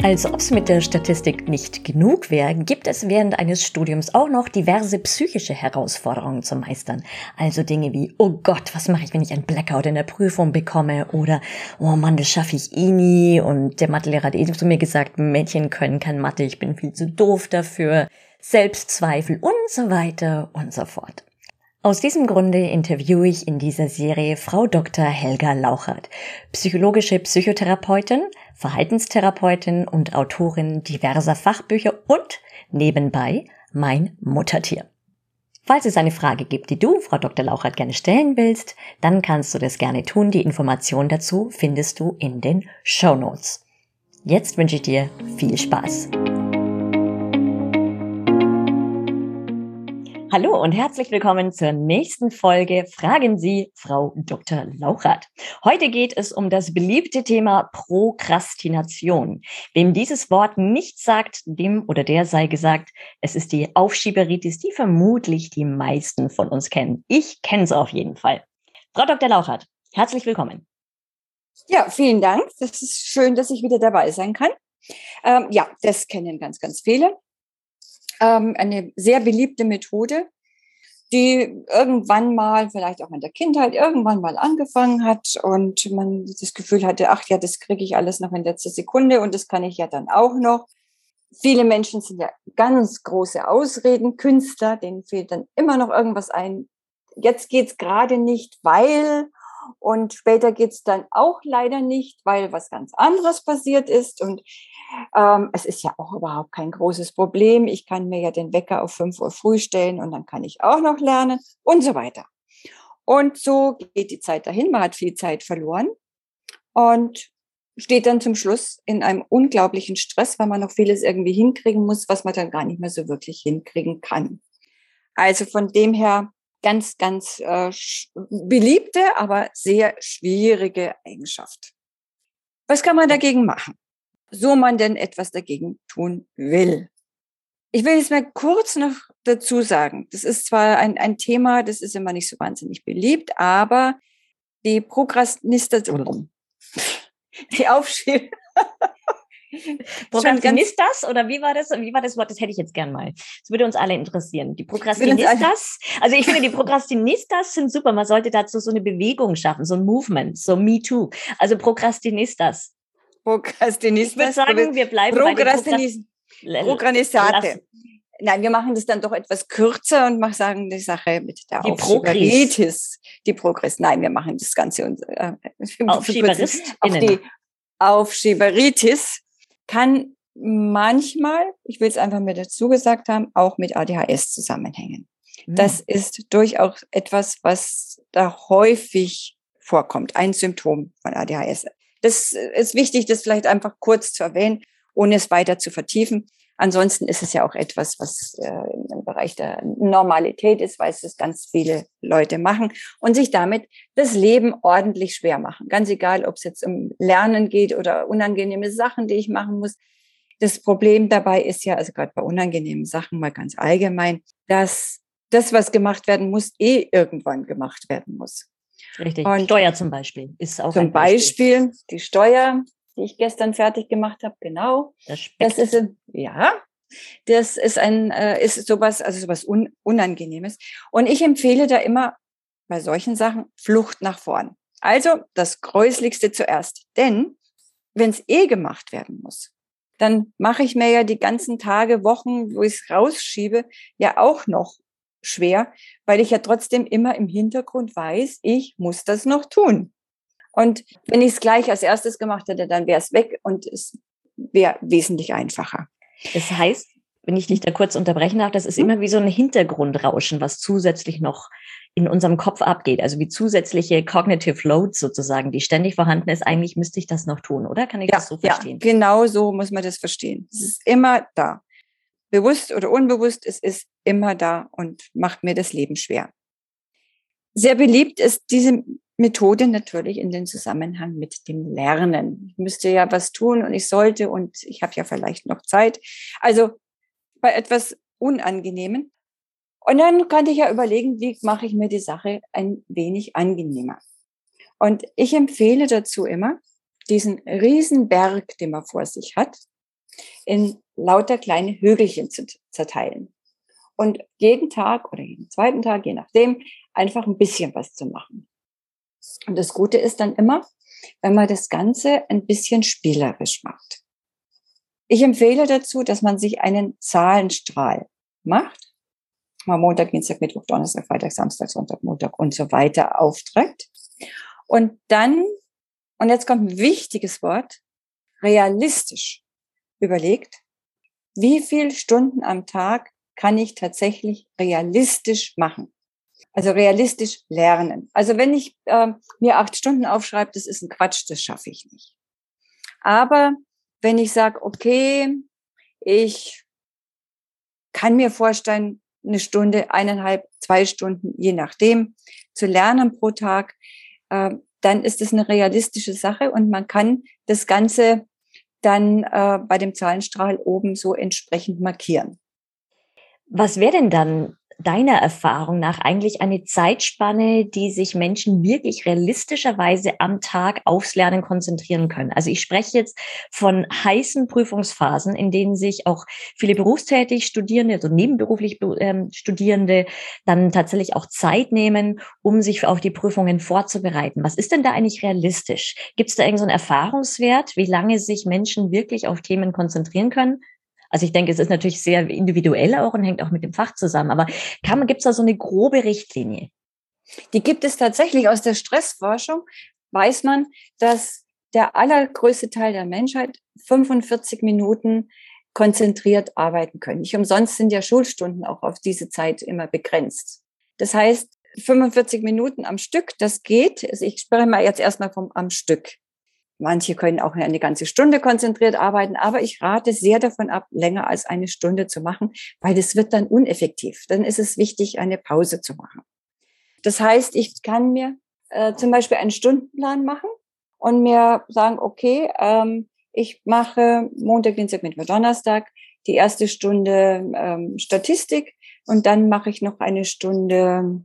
Als ob es mit der Statistik nicht genug wäre, gibt es während eines Studiums auch noch diverse psychische Herausforderungen zu meistern. Also Dinge wie, oh Gott, was mache ich, wenn ich ein Blackout in der Prüfung bekomme? Oder, oh Mann, das schaffe ich eh nie. Und der Mathelehrer hat eh zu mir gesagt, Mädchen können kein Mathe, ich bin viel zu doof dafür. Selbstzweifel und so weiter und so fort. Aus diesem Grunde interviewe ich in dieser Serie Frau Dr. Helga Lauchert, psychologische Psychotherapeutin, Verhaltenstherapeutin und Autorin diverser Fachbücher und nebenbei mein Muttertier. Falls es eine Frage gibt, die du, Frau Dr. Lauchert, gerne stellen willst, dann kannst du das gerne tun. Die Information dazu findest du in den Show Notes. Jetzt wünsche ich dir viel Spaß. Hallo und herzlich willkommen zur nächsten Folge Fragen Sie Frau Dr. Lauchert. Heute geht es um das beliebte Thema Prokrastination. Wem dieses Wort nicht sagt, dem oder der sei gesagt, es ist die Aufschieberitis, die vermutlich die meisten von uns kennen. Ich kenne es auf jeden Fall. Frau Dr. Lauchert, herzlich willkommen. Ja, vielen Dank. Das ist schön, dass ich wieder dabei sein kann. Ähm, ja, das kennen ganz, ganz viele ähm, eine sehr beliebte Methode, die irgendwann mal, vielleicht auch in der Kindheit, irgendwann mal angefangen hat und man das Gefühl hatte, ach ja, das kriege ich alles noch in letzter Sekunde und das kann ich ja dann auch noch. Viele Menschen sind ja ganz große Ausredenkünstler, denen fehlt dann immer noch irgendwas ein. Jetzt geht's gerade nicht, weil und später geht's dann auch leider nicht, weil was ganz anderes passiert ist. Und ähm, es ist ja auch überhaupt kein großes Problem. Ich kann mir ja den Wecker auf 5 Uhr früh stellen und dann kann ich auch noch lernen und so weiter. Und so geht die Zeit dahin. Man hat viel Zeit verloren und steht dann zum Schluss in einem unglaublichen Stress, weil man noch vieles irgendwie hinkriegen muss, was man dann gar nicht mehr so wirklich hinkriegen kann. Also von dem her ganz, ganz äh, beliebte, aber sehr schwierige Eigenschaft. Was kann man dagegen machen? So man denn etwas dagegen tun will. Ich will jetzt mal kurz noch dazu sagen, das ist zwar ein, ein Thema, das ist immer nicht so wahnsinnig beliebt, aber die Prokrastinistation, die Aufschieb Prokrastinistas oder wie war das? Wie war das Wort? Das hätte ich jetzt gern mal. Das würde uns alle interessieren. Die Prokrastinistas. Also ich finde, die Prokrastinistas sind super. Man sollte dazu so eine Bewegung schaffen, so ein Movement, so Me Too. Also Prokrastinistas. Prokrastinistas. Ich würde sagen, wir bleiben Prokrastinis bei Prokrastinate. Nein, wir machen das dann doch etwas kürzer und machen sagen die Sache mit der die Aufschieberitis. Die Progress. Nein, wir machen das Ganze und äh, auf die Aufschieberitis kann manchmal, ich will es einfach mit dazu gesagt haben, auch mit ADHS zusammenhängen. Mhm. Das ist durchaus etwas, was da häufig vorkommt, ein Symptom von ADHS. Das ist wichtig, das vielleicht einfach kurz zu erwähnen, ohne es weiter zu vertiefen. Ansonsten ist es ja auch etwas, was äh, im Bereich der Normalität ist, weil es ganz viele Leute machen und sich damit das Leben ordentlich schwer machen. Ganz egal, ob es jetzt um Lernen geht oder unangenehme Sachen, die ich machen muss. Das Problem dabei ist ja, also gerade bei unangenehmen Sachen mal ganz allgemein, dass das, was gemacht werden muss, eh irgendwann gemacht werden muss. Richtig. Und Steuer zum Beispiel ist auch zum Beispiel. Beispiel die Steuer die ich gestern fertig gemacht habe, genau. Das, das ist ein, ja, das ist ein, äh, ist sowas, also sowas Un Unangenehmes. Und ich empfehle da immer bei solchen Sachen Flucht nach vorn. Also das Gräuslichste zuerst. Denn wenn es eh gemacht werden muss, dann mache ich mir ja die ganzen Tage, Wochen, wo ich es rausschiebe, ja auch noch schwer, weil ich ja trotzdem immer im Hintergrund weiß, ich muss das noch tun. Und wenn ich es gleich als erstes gemacht hätte, dann wäre es weg und es wäre wesentlich einfacher. Das heißt, wenn ich dich da kurz unterbrechen darf, das ist mhm. immer wie so ein Hintergrundrauschen, was zusätzlich noch in unserem Kopf abgeht. Also wie zusätzliche Cognitive Loads sozusagen, die ständig vorhanden ist. Eigentlich müsste ich das noch tun, oder? Kann ich ja, das so verstehen? Ja, genau so muss man das verstehen. Es ist immer da. bewusst oder unbewusst, es ist immer da und macht mir das Leben schwer. Sehr beliebt ist diese Methode natürlich in den Zusammenhang mit dem Lernen. Ich müsste ja was tun und ich sollte und ich habe ja vielleicht noch Zeit. Also bei etwas Unangenehmen. Und dann kann ich ja überlegen, wie mache ich mir die Sache ein wenig angenehmer. Und ich empfehle dazu immer, diesen Riesenberg, den man vor sich hat, in lauter kleine Hügelchen zu zerteilen. Und jeden Tag oder jeden zweiten Tag, je nachdem, einfach ein bisschen was zu machen. Und das Gute ist dann immer, wenn man das Ganze ein bisschen spielerisch macht. Ich empfehle dazu, dass man sich einen Zahlenstrahl macht, mal Montag, Dienstag, Mittwoch, Donnerstag, Freitag, Samstag, Sonntag, Montag und so weiter aufträgt. Und dann, und jetzt kommt ein wichtiges Wort, realistisch überlegt, wie viel Stunden am Tag kann ich tatsächlich realistisch machen? Also realistisch lernen. Also wenn ich äh, mir acht Stunden aufschreibe, das ist ein Quatsch, das schaffe ich nicht. Aber wenn ich sage, okay, ich kann mir vorstellen, eine Stunde, eineinhalb, zwei Stunden, je nachdem, zu lernen pro Tag, äh, dann ist es eine realistische Sache und man kann das Ganze dann äh, bei dem Zahlenstrahl oben so entsprechend markieren. Was wäre denn dann deiner Erfahrung nach eigentlich eine Zeitspanne, die sich Menschen wirklich realistischerweise am Tag aufs Lernen konzentrieren können? Also ich spreche jetzt von heißen Prüfungsphasen, in denen sich auch viele berufstätig Studierende, also nebenberuflich ähm, Studierende, dann tatsächlich auch Zeit nehmen, um sich auf die Prüfungen vorzubereiten. Was ist denn da eigentlich realistisch? Gibt es da irgendeinen so Erfahrungswert, wie lange sich Menschen wirklich auf Themen konzentrieren können? Also ich denke, es ist natürlich sehr individuell auch und hängt auch mit dem Fach zusammen. Aber gibt es da so eine grobe Richtlinie? Die gibt es tatsächlich aus der Stressforschung. Weiß man, dass der allergrößte Teil der Menschheit 45 Minuten konzentriert arbeiten können. Nicht umsonst sind ja Schulstunden auch auf diese Zeit immer begrenzt. Das heißt, 45 Minuten am Stück, das geht. Also ich spreche mal jetzt erstmal vom am Stück. Manche können auch eine ganze Stunde konzentriert arbeiten, aber ich rate sehr davon ab, länger als eine Stunde zu machen, weil das wird dann uneffektiv. Dann ist es wichtig, eine Pause zu machen. Das heißt, ich kann mir äh, zum Beispiel einen Stundenplan machen und mir sagen, okay, ähm, ich mache Montag, Dienstag, Mittwoch, Donnerstag die erste Stunde ähm, Statistik und dann mache ich noch eine Stunde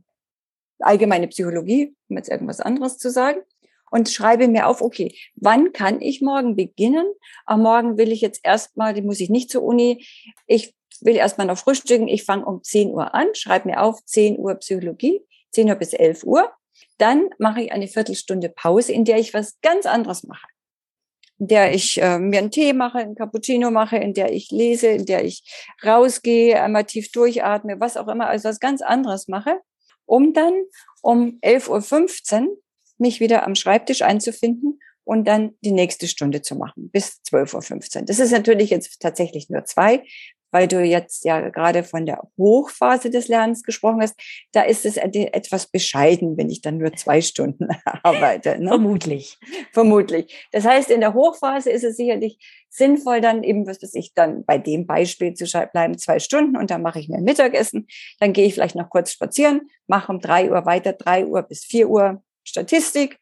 allgemeine Psychologie, um jetzt irgendwas anderes zu sagen und schreibe mir auf, okay, wann kann ich morgen beginnen? Am Morgen will ich jetzt erstmal, die muss ich nicht zur Uni, ich will erstmal noch frühstücken, ich fange um 10 Uhr an, schreibe mir auf 10 Uhr Psychologie, 10 Uhr bis 11 Uhr. Dann mache ich eine Viertelstunde Pause, in der ich was ganz anderes mache. In der ich äh, mir einen Tee mache, einen Cappuccino mache, in der ich lese, in der ich rausgehe, einmal tief durchatme, was auch immer, also was ganz anderes mache, um dann um 11.15 Uhr mich wieder am Schreibtisch einzufinden und dann die nächste Stunde zu machen, bis 12.15 Uhr. Das ist natürlich jetzt tatsächlich nur zwei, weil du jetzt ja gerade von der Hochphase des Lernens gesprochen hast. Da ist es etwas bescheiden, wenn ich dann nur zwei Stunden arbeite. Ne? Vermutlich. Vermutlich. Das heißt, in der Hochphase ist es sicherlich sinnvoll, dann eben, was weiß ich, dann bei dem Beispiel zu bleiben, zwei Stunden und dann mache ich mir ein Mittagessen. Dann gehe ich vielleicht noch kurz spazieren, mache um drei Uhr weiter, drei Uhr bis vier Uhr Statistik.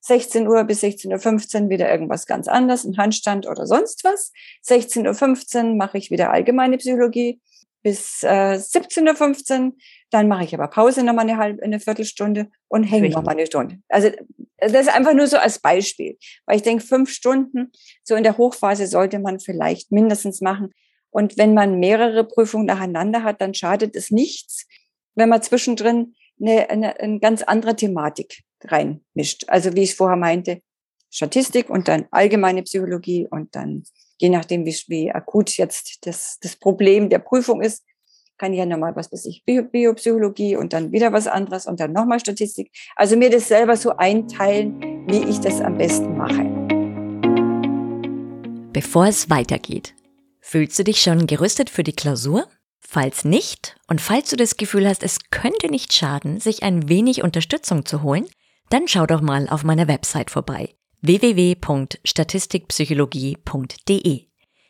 16 Uhr bis 16.15 Uhr wieder irgendwas ganz anderes, ein Handstand oder sonst was. 16.15 Uhr mache ich wieder allgemeine Psychologie bis äh, 17.15 Uhr. Dann mache ich aber Pause nochmal eine halbe, eine Viertelstunde und hänge nochmal eine Stunde. Also das ist einfach nur so als Beispiel, weil ich denke, fünf Stunden so in der Hochphase sollte man vielleicht mindestens machen. Und wenn man mehrere Prüfungen nacheinander hat, dann schadet es nichts, wenn man zwischendrin eine, eine, eine ganz andere Thematik reinmischt. Also wie ich vorher meinte, Statistik und dann allgemeine Psychologie und dann, je nachdem, wie, wie akut jetzt das, das Problem der Prüfung ist, kann ich ja nochmal, was weiß ich, Bio, Biopsychologie und dann wieder was anderes und dann nochmal Statistik. Also mir das selber so einteilen, wie ich das am besten mache. Bevor es weitergeht, fühlst du dich schon gerüstet für die Klausur? Falls nicht und falls du das Gefühl hast, es könnte nicht schaden, sich ein wenig Unterstützung zu holen, dann schau doch mal auf meiner Website vorbei www.statistikpsychologie.de.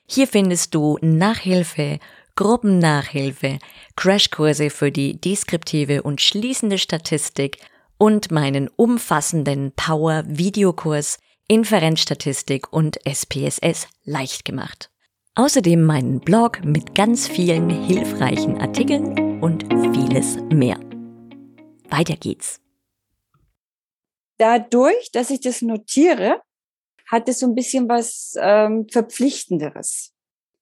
Hier findest du Nachhilfe, Gruppennachhilfe, Crashkurse für die deskriptive und schließende Statistik und meinen umfassenden Power-Videokurs Inferenzstatistik und SPSS leicht gemacht. Außerdem meinen Blog mit ganz vielen hilfreichen Artikeln und vieles mehr. Weiter geht's. Dadurch, dass ich das notiere, hat es so ein bisschen was ähm, Verpflichtenderes.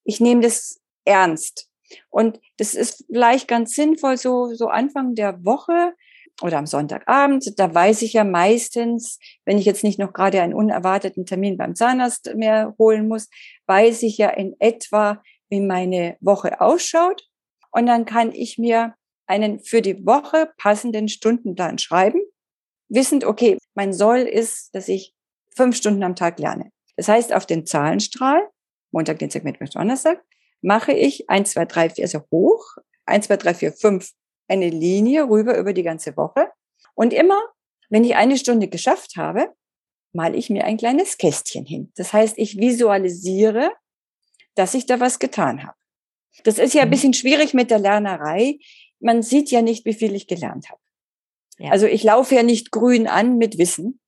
Ich nehme das ernst. Und das ist vielleicht ganz sinnvoll, so, so Anfang der Woche oder am Sonntagabend. Da weiß ich ja meistens, wenn ich jetzt nicht noch gerade einen unerwarteten Termin beim Zahnarzt mehr holen muss, weiß ich ja in etwa, wie meine Woche ausschaut. Und dann kann ich mir einen für die Woche passenden Stundenplan schreiben, wissend, okay, mein Soll ist, dass ich fünf Stunden am Tag lerne. Das heißt, auf den Zahlenstrahl, Montag, Dienstag, Mittwoch, Donnerstag, mache ich eins, zwei, drei, vier, also hoch, eins, zwei, drei, vier, fünf, eine Linie rüber über die ganze Woche. Und immer, wenn ich eine Stunde geschafft habe, male ich mir ein kleines Kästchen hin. Das heißt, ich visualisiere, dass ich da was getan habe. Das ist ja ein mhm. bisschen schwierig mit der Lernerei. Man sieht ja nicht, wie viel ich gelernt habe. Ja. Also ich laufe ja nicht grün an mit Wissen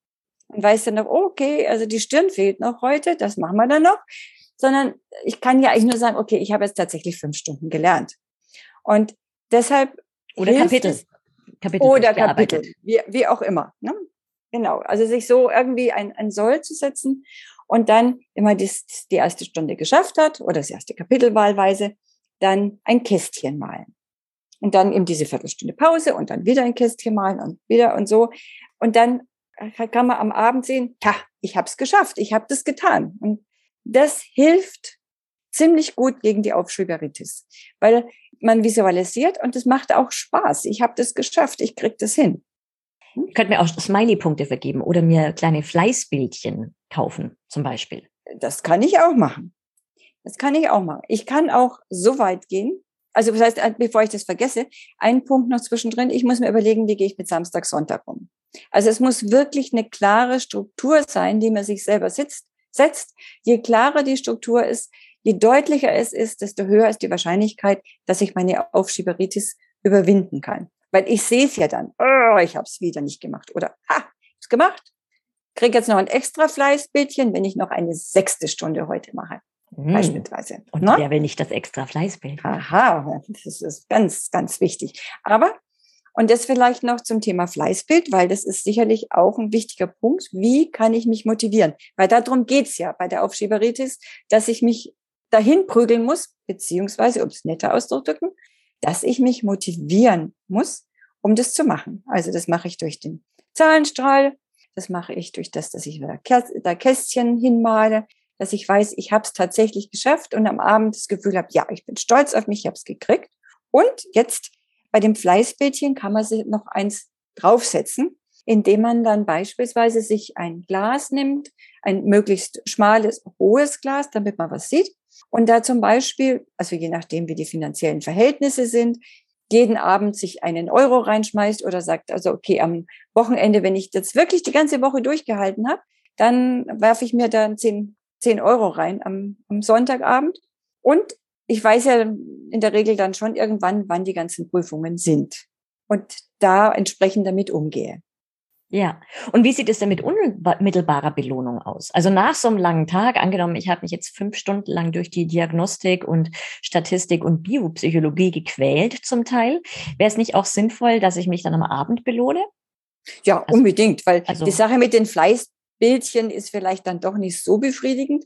und weiß dann noch, okay, also die Stirn fehlt noch heute, das machen wir dann noch sondern ich kann ja eigentlich nur sagen, okay, ich habe jetzt tatsächlich fünf Stunden gelernt. Und deshalb. Oder Kapitel. Es, Kapitel. Oder Kapitel, wie, wie auch immer. Ne? Genau. Also sich so irgendwie ein, ein Soll zu setzen und dann, wenn man die, die erste Stunde geschafft hat oder das erste Kapitel wahlweise, dann ein Kästchen malen. Und dann eben diese Viertelstunde Pause und dann wieder ein Kästchen malen und wieder und so. Und dann kann man am Abend sehen, ja, ich habe es geschafft, ich habe das getan. Und das hilft ziemlich gut gegen die Aufschieberitis, weil man visualisiert und es macht auch Spaß. Ich habe das geschafft, ich krieg das hin. Ich könnte mir auch Smiley-Punkte vergeben oder mir kleine Fleißbildchen kaufen, zum Beispiel. Das kann ich auch machen. Das kann ich auch machen. Ich kann auch so weit gehen. Also das heißt, äh, bevor ich das vergesse, ein Punkt noch zwischendrin. Ich muss mir überlegen, wie gehe ich mit Samstag, Sonntag um. Also es muss wirklich eine klare Struktur sein, die man sich selber sitzt setzt, je klarer die Struktur ist, je deutlicher es ist, desto höher ist die Wahrscheinlichkeit, dass ich meine Aufschieberitis überwinden kann. Weil ich sehe es ja dann, oh, ich habe es wieder nicht gemacht oder ha, es gemacht. Kriege jetzt noch ein extra Fleißbildchen, wenn ich noch eine sechste Stunde heute mache. Hm. Beispielsweise. Und ne? wer will nicht das extra Fleißbild? Aha, das ist ganz, ganz wichtig. Aber und das vielleicht noch zum Thema Fleißbild, weil das ist sicherlich auch ein wichtiger Punkt. Wie kann ich mich motivieren? Weil darum geht's ja bei der Aufschieberitis, dass ich mich dahin prügeln muss, beziehungsweise, um es netter auszudrücken, dass ich mich motivieren muss, um das zu machen. Also das mache ich durch den Zahlenstrahl, das mache ich durch das, dass ich da Kästchen hinmale, dass ich weiß, ich habe es tatsächlich geschafft und am Abend das Gefühl habe, ja, ich bin stolz auf mich, ich habe es gekriegt. Und jetzt bei dem Fleißbildchen kann man sich noch eins draufsetzen, indem man dann beispielsweise sich ein Glas nimmt, ein möglichst schmales, hohes Glas, damit man was sieht. Und da zum Beispiel, also je nachdem, wie die finanziellen Verhältnisse sind, jeden Abend sich einen Euro reinschmeißt oder sagt, also okay, am Wochenende, wenn ich das wirklich die ganze Woche durchgehalten habe, dann werfe ich mir dann zehn, zehn Euro rein am, am Sonntagabend. Und ich weiß ja in der Regel dann schon irgendwann, wann die ganzen Prüfungen sind und da entsprechend damit umgehe. Ja, und wie sieht es denn mit unmittelbarer Belohnung aus? Also nach so einem langen Tag, angenommen, ich habe mich jetzt fünf Stunden lang durch die Diagnostik und Statistik und Biopsychologie gequält zum Teil, wäre es nicht auch sinnvoll, dass ich mich dann am Abend belohne? Ja, also, unbedingt, weil also, die Sache mit den Fleißbildchen ist vielleicht dann doch nicht so befriedigend.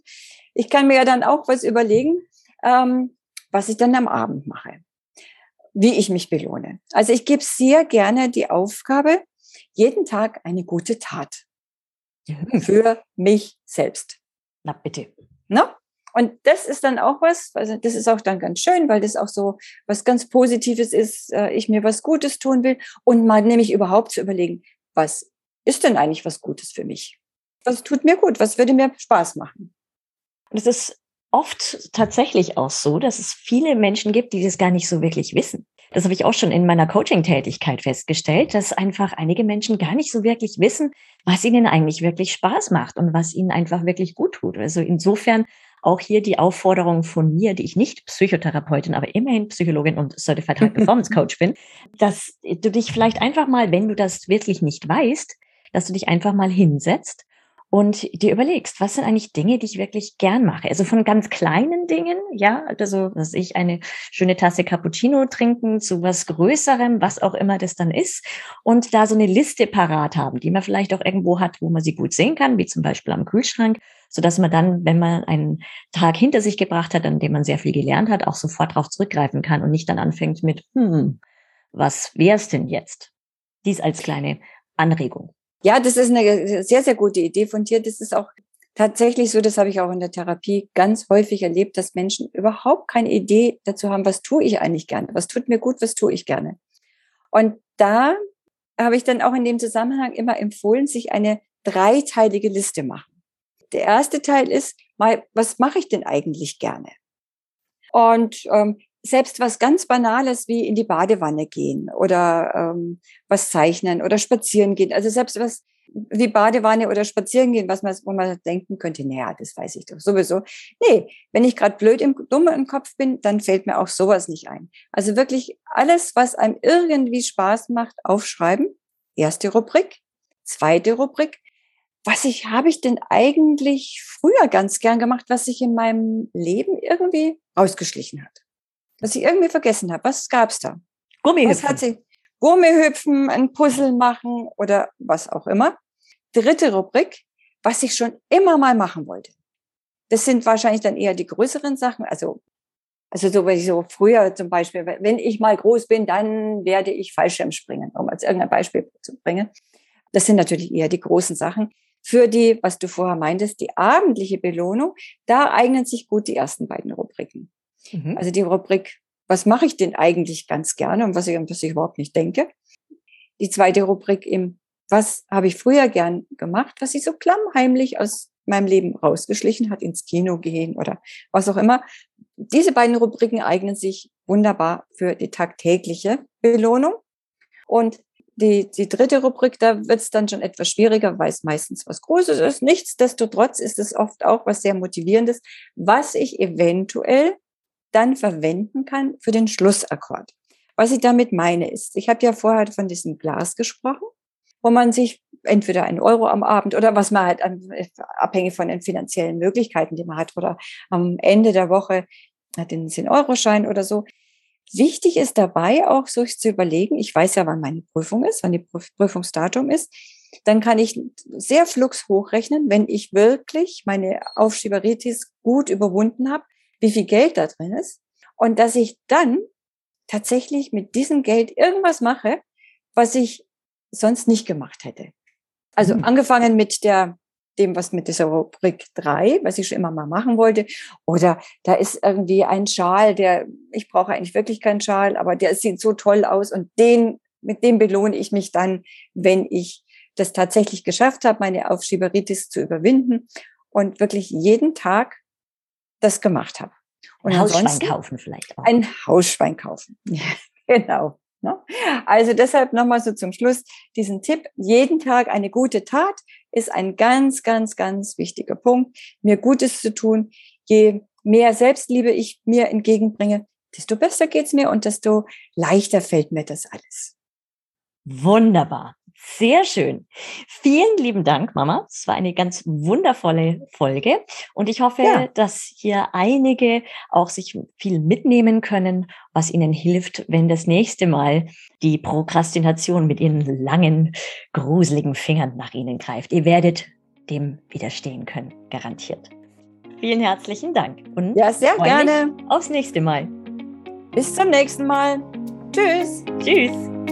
Ich kann mir ja dann auch was überlegen, ähm, was ich dann am Abend mache, wie ich mich belohne. Also ich gebe sehr gerne die Aufgabe, jeden Tag eine gute Tat für mich selbst. Na bitte. Na? Und das ist dann auch was, also das ist auch dann ganz schön, weil das auch so was ganz Positives ist, äh, ich mir was Gutes tun will und mal nämlich überhaupt zu überlegen, was ist denn eigentlich was Gutes für mich? Was tut mir gut? Was würde mir Spaß machen? Und es ist oft tatsächlich auch so, dass es viele Menschen gibt, die das gar nicht so wirklich wissen. Das habe ich auch schon in meiner Coaching-Tätigkeit festgestellt, dass einfach einige Menschen gar nicht so wirklich wissen, was ihnen eigentlich wirklich Spaß macht und was ihnen einfach wirklich gut tut. Also insofern auch hier die Aufforderung von mir, die ich nicht Psychotherapeutin, aber immerhin Psychologin und Certified High Performance Coach bin, dass du dich vielleicht einfach mal, wenn du das wirklich nicht weißt, dass du dich einfach mal hinsetzt und dir überlegst, was sind eigentlich Dinge, die ich wirklich gern mache? Also von ganz kleinen Dingen, ja, also was ich eine schöne Tasse Cappuccino trinken zu was Größerem, was auch immer das dann ist und da so eine Liste parat haben, die man vielleicht auch irgendwo hat, wo man sie gut sehen kann, wie zum Beispiel am Kühlschrank, so dass man dann, wenn man einen Tag hinter sich gebracht hat, an dem man sehr viel gelernt hat, auch sofort darauf zurückgreifen kann und nicht dann anfängt mit, hm, was wär's denn jetzt? Dies als kleine Anregung. Ja, das ist eine sehr, sehr gute Idee von dir. Das ist auch tatsächlich so, das habe ich auch in der Therapie ganz häufig erlebt, dass Menschen überhaupt keine Idee dazu haben, was tue ich eigentlich gerne, was tut mir gut, was tue ich gerne. Und da habe ich dann auch in dem Zusammenhang immer empfohlen, sich eine dreiteilige Liste machen. Der erste Teil ist mal, was mache ich denn eigentlich gerne? Und ähm, selbst was ganz Banales wie in die Badewanne gehen oder ähm, was zeichnen oder spazieren gehen. Also selbst was wie Badewanne oder spazieren gehen, was man, wo man denken könnte, naja, das weiß ich doch sowieso. Nee, wenn ich gerade blöd im dumm im Kopf bin, dann fällt mir auch sowas nicht ein. Also wirklich alles, was einem irgendwie Spaß macht, aufschreiben. Erste Rubrik. Zweite Rubrik. Was ich, habe ich denn eigentlich früher ganz gern gemacht, was sich in meinem Leben irgendwie ausgeschlichen hat? Was ich irgendwie vergessen habe. Was gab's da? Gummihüpfen. Was hat sie? Gummihüpfen, ein Puzzle machen oder was auch immer. Dritte Rubrik, was ich schon immer mal machen wollte. Das sind wahrscheinlich dann eher die größeren Sachen. Also, also so, wenn ich so früher zum Beispiel, wenn ich mal groß bin, dann werde ich Fallschirm springen, um als irgendein Beispiel zu bringen. Das sind natürlich eher die großen Sachen. Für die, was du vorher meintest, die abendliche Belohnung, da eignen sich gut die ersten beiden Rubriken. Mhm. Also die Rubrik, was mache ich denn eigentlich ganz gerne und was ich, was ich überhaupt nicht denke. Die zweite Rubrik im, was habe ich früher gern gemacht, was ich so klammheimlich aus meinem Leben rausgeschlichen hat, ins Kino gehen oder was auch immer. Diese beiden Rubriken eignen sich wunderbar für die tagtägliche Belohnung. Und die, die dritte Rubrik, da wird es dann schon etwas schwieriger, weil es meistens was Großes ist. Nichtsdestotrotz ist es oft auch was sehr Motivierendes, was ich eventuell dann verwenden kann für den Schlussakkord. Was ich damit meine ist, ich habe ja vorher von diesem Glas gesprochen, wo man sich entweder ein Euro am Abend oder was man halt abhängig von den finanziellen Möglichkeiten, die man hat, oder am Ende der Woche den 10-Euro-Schein oder so. Wichtig ist dabei auch, sich zu überlegen, ich weiß ja, wann meine Prüfung ist, wann die Prüfungsdatum ist, dann kann ich sehr flugs hochrechnen, wenn ich wirklich meine Aufschieberitis gut überwunden habe, wie viel Geld da drin ist und dass ich dann tatsächlich mit diesem Geld irgendwas mache, was ich sonst nicht gemacht hätte. Also mhm. angefangen mit der dem, was mit dieser Rubrik drei, was ich schon immer mal machen wollte. Oder da ist irgendwie ein Schal, der, ich brauche eigentlich wirklich keinen Schal, aber der sieht so toll aus und den, mit dem belohne ich mich dann, wenn ich das tatsächlich geschafft habe, meine Aufschieberitis zu überwinden und wirklich jeden Tag das gemacht habe. Und ein Hausschwein kaufen vielleicht auch. Ein Hausschwein kaufen. genau. Ne? Also deshalb nochmal so zum Schluss diesen Tipp. Jeden Tag eine gute Tat ist ein ganz, ganz, ganz wichtiger Punkt. Mir Gutes zu tun. Je mehr Selbstliebe ich mir entgegenbringe, desto besser geht's mir und desto leichter fällt mir das alles. Wunderbar. Sehr schön. Vielen lieben Dank, Mama. Es war eine ganz wundervolle Folge und ich hoffe, ja. dass hier einige auch sich viel mitnehmen können, was ihnen hilft, wenn das nächste Mal die Prokrastination mit ihren langen, gruseligen Fingern nach ihnen greift. Ihr werdet dem widerstehen können, garantiert. Vielen herzlichen Dank und ja, sehr gerne. Aufs nächste Mal. Bis zum nächsten Mal. Tschüss. Tschüss.